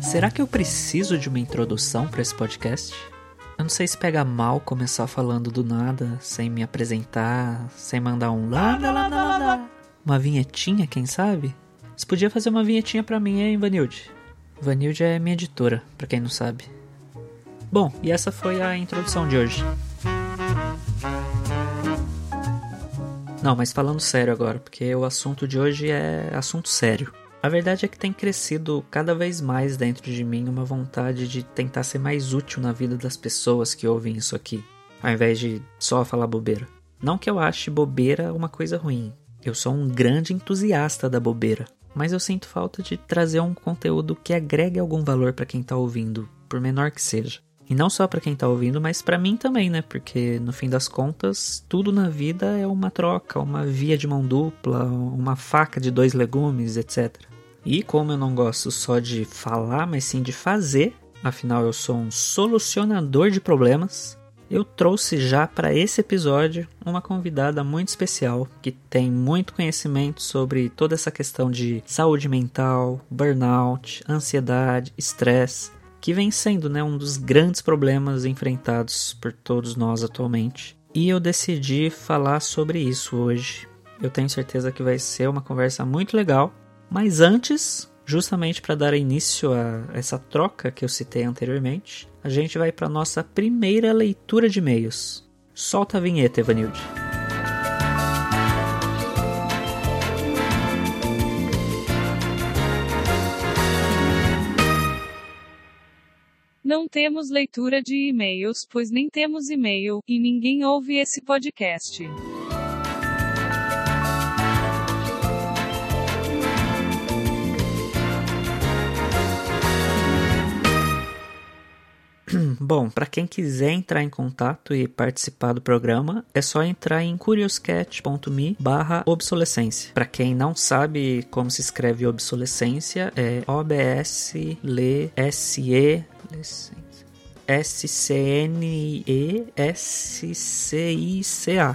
Será que eu preciso de uma introdução para esse podcast? Eu não sei se pega mal começar falando do nada, sem me apresentar, sem mandar um lá, lá, lá, lá, lá. Uma vinhetinha, quem sabe? Você podia fazer uma vinhetinha pra mim, hein, Vanilde? Vanilde é minha editora, pra quem não sabe. Bom, e essa foi a introdução de hoje. Não, mas falando sério agora, porque o assunto de hoje é assunto sério. A verdade é que tem crescido cada vez mais dentro de mim uma vontade de tentar ser mais útil na vida das pessoas que ouvem isso aqui, ao invés de só falar bobeira. Não que eu ache bobeira uma coisa ruim. Eu sou um grande entusiasta da bobeira, mas eu sinto falta de trazer um conteúdo que agregue algum valor para quem tá ouvindo, por menor que seja. E não só para quem tá ouvindo, mas para mim também, né? Porque no fim das contas, tudo na vida é uma troca, uma via de mão dupla, uma faca de dois legumes, etc. E como eu não gosto só de falar, mas sim de fazer, afinal eu sou um solucionador de problemas, eu trouxe já para esse episódio uma convidada muito especial que tem muito conhecimento sobre toda essa questão de saúde mental, burnout, ansiedade, estresse, que vem sendo né, um dos grandes problemas enfrentados por todos nós atualmente. E eu decidi falar sobre isso hoje. Eu tenho certeza que vai ser uma conversa muito legal mas antes, justamente para dar início a essa troca que eu citei anteriormente, a gente vai para nossa primeira leitura de e-mails. Solta a vinheta, Evanilde. Não temos leitura de e-mails, pois nem temos e-mail, e ninguém ouve esse podcast. Bom, para quem quiser entrar em contato e participar do programa, é só entrar em curioscat.me barra obsolescência. Para quem não sabe como se escreve obsolescência, é O-B-S-L-S-E... S-C-N-E-S-C-I-C-A.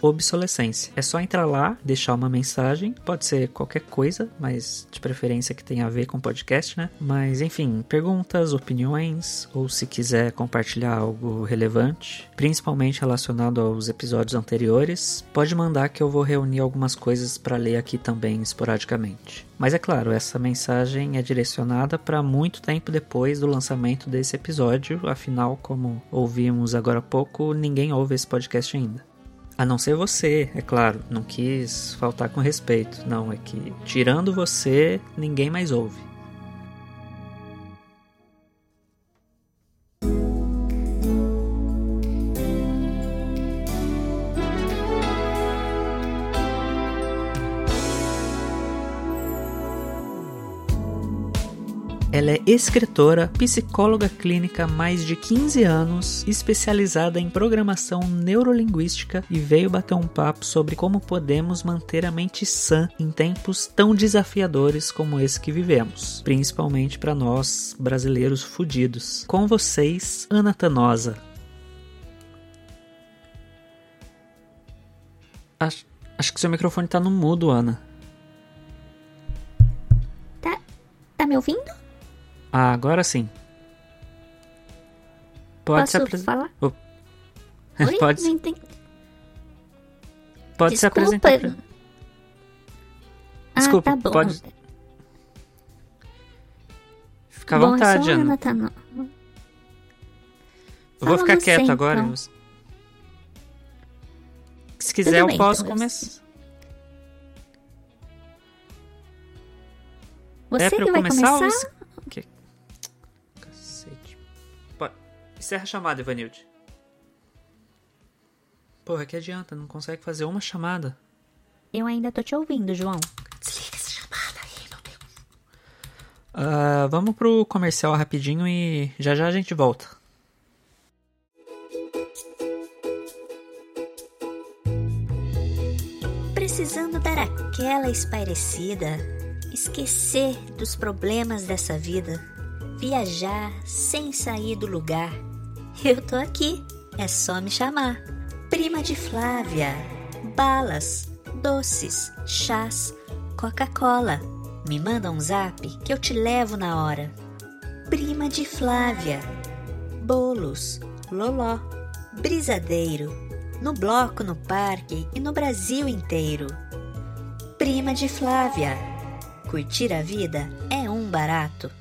Obsolescência. É só entrar lá, deixar uma mensagem. Pode ser qualquer coisa, mas de preferência que tenha a ver com podcast, né? Mas enfim, perguntas, opiniões, ou se quiser compartilhar algo relevante, principalmente relacionado aos episódios anteriores, pode mandar que eu vou reunir algumas coisas para ler aqui também esporadicamente. Mas é claro, essa mensagem é direcionada para muito tempo depois do lançamento desse episódio, afinal, como ouvimos agora há pouco, ninguém ouve esse podcast ainda. A não ser você, é claro, não quis faltar com respeito. Não, é que tirando você, ninguém mais ouve. Ela é escritora, psicóloga clínica há mais de 15 anos, especializada em programação neurolinguística e veio bater um papo sobre como podemos manter a mente sã em tempos tão desafiadores como esse que vivemos, principalmente para nós brasileiros fudidos. Com vocês, Ana Tanosa. Acho, acho que seu microfone tá no mudo, Ana. Tá, tá me ouvindo? Ah, agora sim. Pode Posso se apresentar. Oh. Pode, entendi. pode se apresentar. pra- Ah, Desculpa, tá bom. pode- Fica à bom, vontade, eu a Ana. Tano- Eu vou ficar quieto agora. então. eu- Se quiser, eu bem, posso então, começar. Você é pra que eu vai começar? começar? Encerra a chamada, Ivanilde. Porra, que adianta? Não consegue fazer uma chamada. Eu ainda tô te ouvindo, João. Desliga essa chamada aí, meu Deus. Ah, vamos pro comercial rapidinho e já já a gente volta. Precisando dar aquela espairecida, esquecer dos problemas dessa vida, viajar sem sair do lugar. Eu tô aqui, é só me chamar. Prima de Flávia, balas, doces, chás, Coca-Cola. Me manda um zap que eu te levo na hora. Prima de Flávia, bolos, loló, brisadeiro, no bloco, no parque e no Brasil inteiro. Prima de Flávia, curtir a vida é um barato.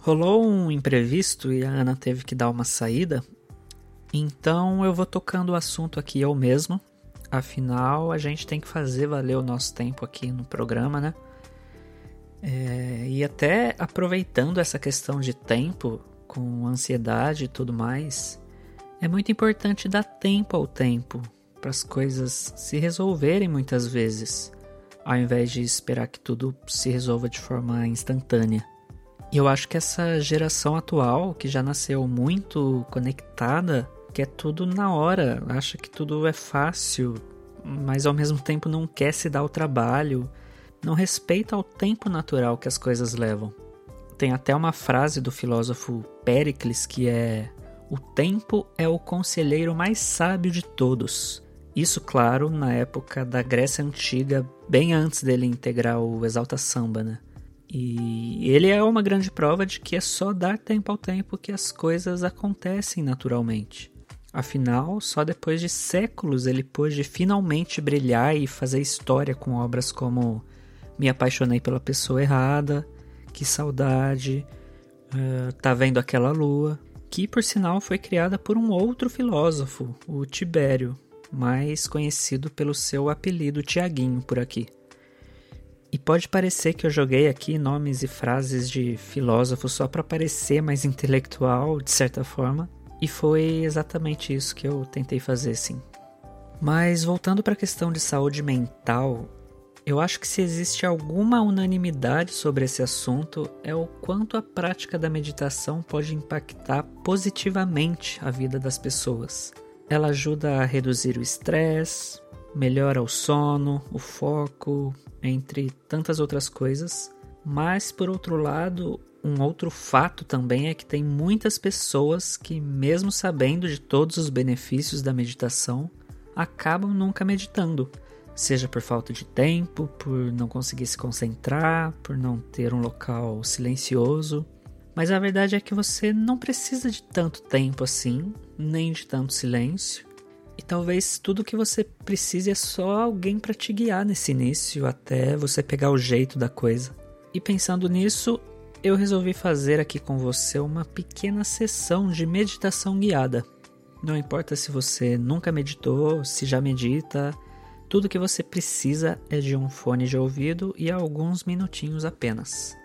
Rolou um imprevisto e a Ana teve que dar uma saída, então eu vou tocando o assunto aqui eu mesmo. Afinal, a gente tem que fazer valer o nosso tempo aqui no programa, né? É, e até aproveitando essa questão de tempo, com ansiedade e tudo mais, é muito importante dar tempo ao tempo para as coisas se resolverem muitas vezes, ao invés de esperar que tudo se resolva de forma instantânea. E eu acho que essa geração atual, que já nasceu muito conectada, quer tudo na hora, acha que tudo é fácil, mas ao mesmo tempo não quer se dar o trabalho, não respeita o tempo natural que as coisas levam. Tem até uma frase do filósofo Péricles que é: O tempo é o conselheiro mais sábio de todos. Isso, claro, na época da Grécia Antiga, bem antes dele integrar o Exalta Samba, né? E ele é uma grande prova de que é só dar tempo ao tempo que as coisas acontecem naturalmente. Afinal, só depois de séculos ele pôde finalmente brilhar e fazer história com obras como Me Apaixonei pela Pessoa Errada, Que Saudade, uh, Tá Vendo Aquela Lua, que por sinal foi criada por um outro filósofo, o Tibério, mais conhecido pelo seu apelido Tiaguinho por aqui. E pode parecer que eu joguei aqui nomes e frases de filósofos só para parecer mais intelectual, de certa forma, e foi exatamente isso que eu tentei fazer, sim. Mas voltando para a questão de saúde mental, eu acho que se existe alguma unanimidade sobre esse assunto é o quanto a prática da meditação pode impactar positivamente a vida das pessoas. Ela ajuda a reduzir o estresse, melhora o sono, o foco, entre tantas outras coisas. Mas por outro lado, um outro fato também é que tem muitas pessoas que, mesmo sabendo de todos os benefícios da meditação, acabam nunca meditando, seja por falta de tempo, por não conseguir se concentrar, por não ter um local silencioso. Mas a verdade é que você não precisa de tanto tempo assim, nem de tanto silêncio. Talvez tudo que você precise é só alguém para te guiar nesse início até você pegar o jeito da coisa. E pensando nisso, eu resolvi fazer aqui com você uma pequena sessão de meditação guiada. Não importa se você nunca meditou, se já medita, tudo que você precisa é de um fone de ouvido e alguns minutinhos apenas.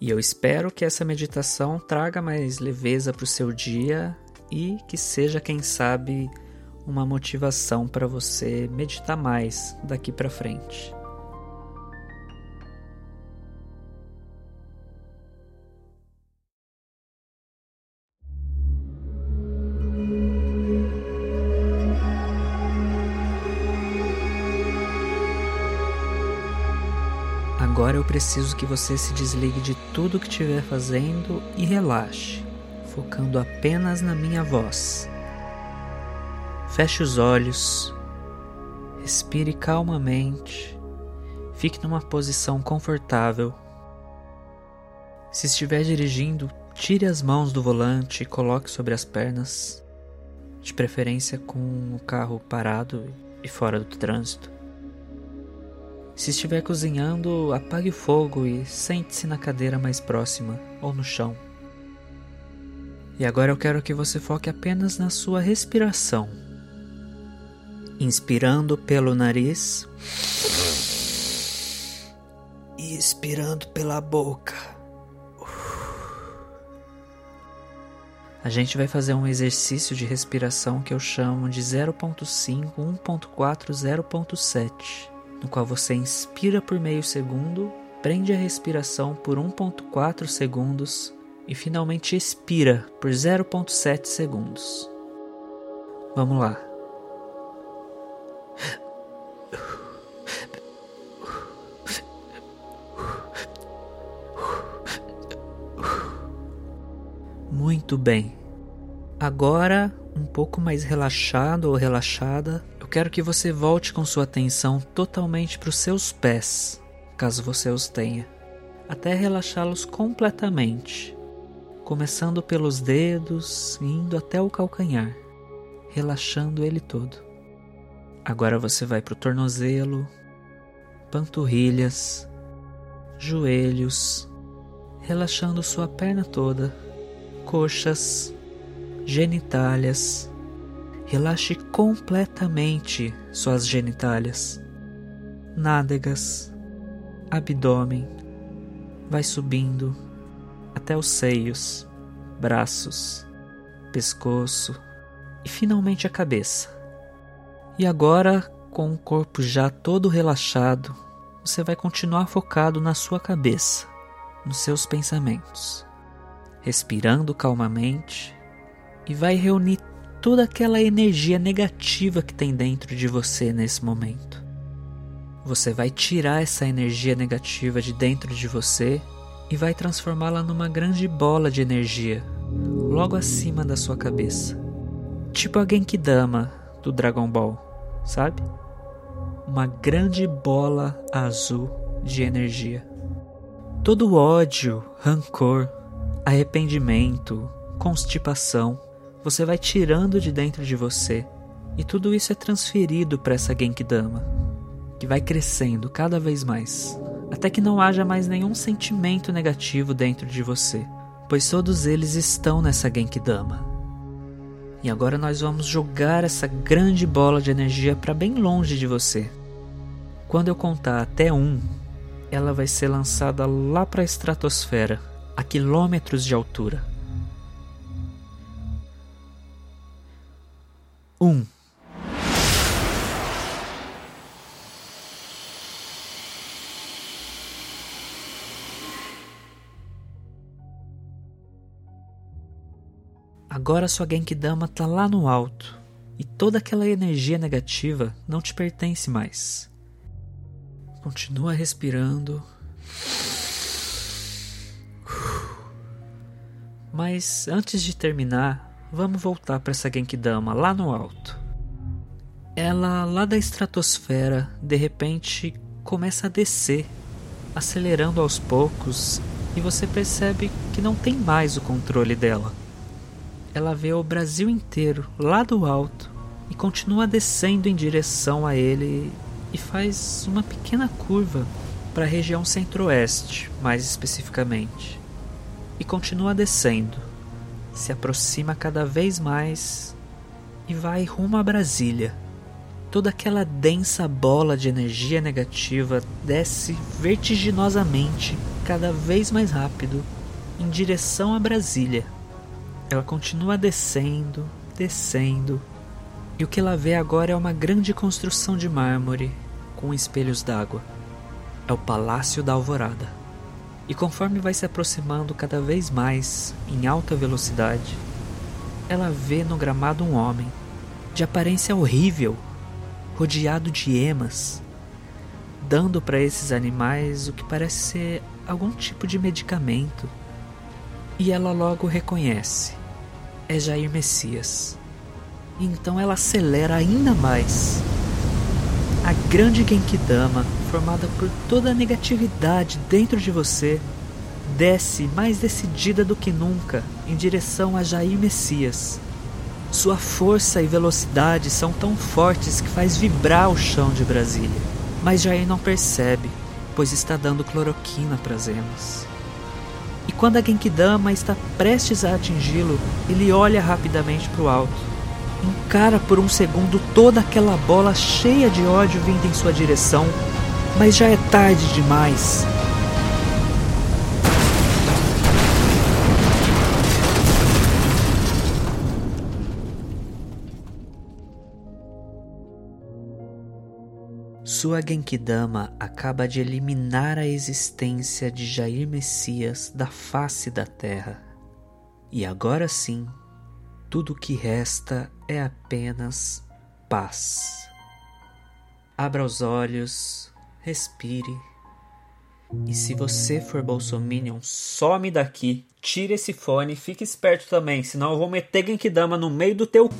E eu espero que essa meditação traga mais leveza para o seu dia e que seja, quem sabe, uma motivação para você meditar mais daqui para frente. Agora eu preciso que você se desligue de tudo que estiver fazendo e relaxe, focando apenas na minha voz. Feche os olhos, respire calmamente, fique numa posição confortável. Se estiver dirigindo, tire as mãos do volante e coloque sobre as pernas, de preferência com o carro parado e fora do trânsito. Se estiver cozinhando, apague o fogo e sente-se na cadeira mais próxima ou no chão. E agora eu quero que você foque apenas na sua respiração inspirando pelo nariz e expirando pela boca. A gente vai fazer um exercício de respiração que eu chamo de 0.5, 1.4, 0.7, no qual você inspira por meio segundo, prende a respiração por 1.4 segundos e finalmente expira por 0.7 segundos. Vamos lá. Muito bem. Agora, um pouco mais relaxado ou relaxada, eu quero que você volte com sua atenção totalmente para os seus pés, caso você os tenha, até relaxá-los completamente, começando pelos dedos e indo até o calcanhar, relaxando ele todo. Agora você vai para o tornozelo, panturrilhas, joelhos, relaxando sua perna toda, coxas, genitálias. Relaxe completamente suas genitálias, nádegas, abdômen. Vai subindo até os seios, braços, pescoço e finalmente a cabeça. E agora, com o corpo já todo relaxado, você vai continuar focado na sua cabeça, nos seus pensamentos, respirando calmamente e vai reunir toda aquela energia negativa que tem dentro de você nesse momento. Você vai tirar essa energia negativa de dentro de você e vai transformá-la numa grande bola de energia logo acima da sua cabeça. Tipo a Genkidama do Dragon Ball, sabe? uma grande bola azul de energia. Todo ódio, rancor, arrependimento, constipação, você vai tirando de dentro de você e tudo isso é transferido para essa Genkidama, que vai crescendo cada vez mais, até que não haja mais nenhum sentimento negativo dentro de você, pois todos eles estão nessa Genkidama. E agora nós vamos jogar essa grande bola de energia para bem longe de você. Quando eu contar até um, ela vai ser lançada lá para a estratosfera, a quilômetros de altura. Um. Agora sua Genkidama tá lá no alto e toda aquela energia negativa não te pertence mais. Continua respirando. Mas antes de terminar, vamos voltar para essa Genkidama lá no alto. Ela, lá da estratosfera, de repente começa a descer, acelerando aos poucos, e você percebe que não tem mais o controle dela ela vê o Brasil inteiro lá do alto e continua descendo em direção a ele e faz uma pequena curva para a região centro-oeste, mais especificamente. E continua descendo, se aproxima cada vez mais e vai rumo a Brasília. Toda aquela densa bola de energia negativa desce vertiginosamente, cada vez mais rápido, em direção a Brasília. Ela continua descendo, descendo, e o que ela vê agora é uma grande construção de mármore com espelhos d'água. É o Palácio da Alvorada. E conforme vai se aproximando cada vez mais em alta velocidade, ela vê no gramado um homem, de aparência horrível, rodeado de emas, dando para esses animais o que parece ser algum tipo de medicamento. E ela logo reconhece é Jair Messias. Então ela acelera ainda mais. A grande Genkidama, formada por toda a negatividade dentro de você, desce mais decidida do que nunca em direção a Jair Messias. Sua força e velocidade são tão fortes que faz vibrar o chão de Brasília. Mas Jair não percebe, pois está dando cloroquina para as emas. E quando a Genkidama está prestes a atingi-lo, ele olha rapidamente para o alto. Encara por um segundo toda aquela bola cheia de ódio vindo em sua direção, mas já é tarde demais. Sua Genkidama acaba de eliminar a existência de Jair Messias da face da terra. E agora sim, tudo que resta é apenas paz. Abra os olhos, respire E se você for bolsominion, some daqui. Tira esse fone, fique esperto também, senão eu vou meter Genkidama no meio do teu.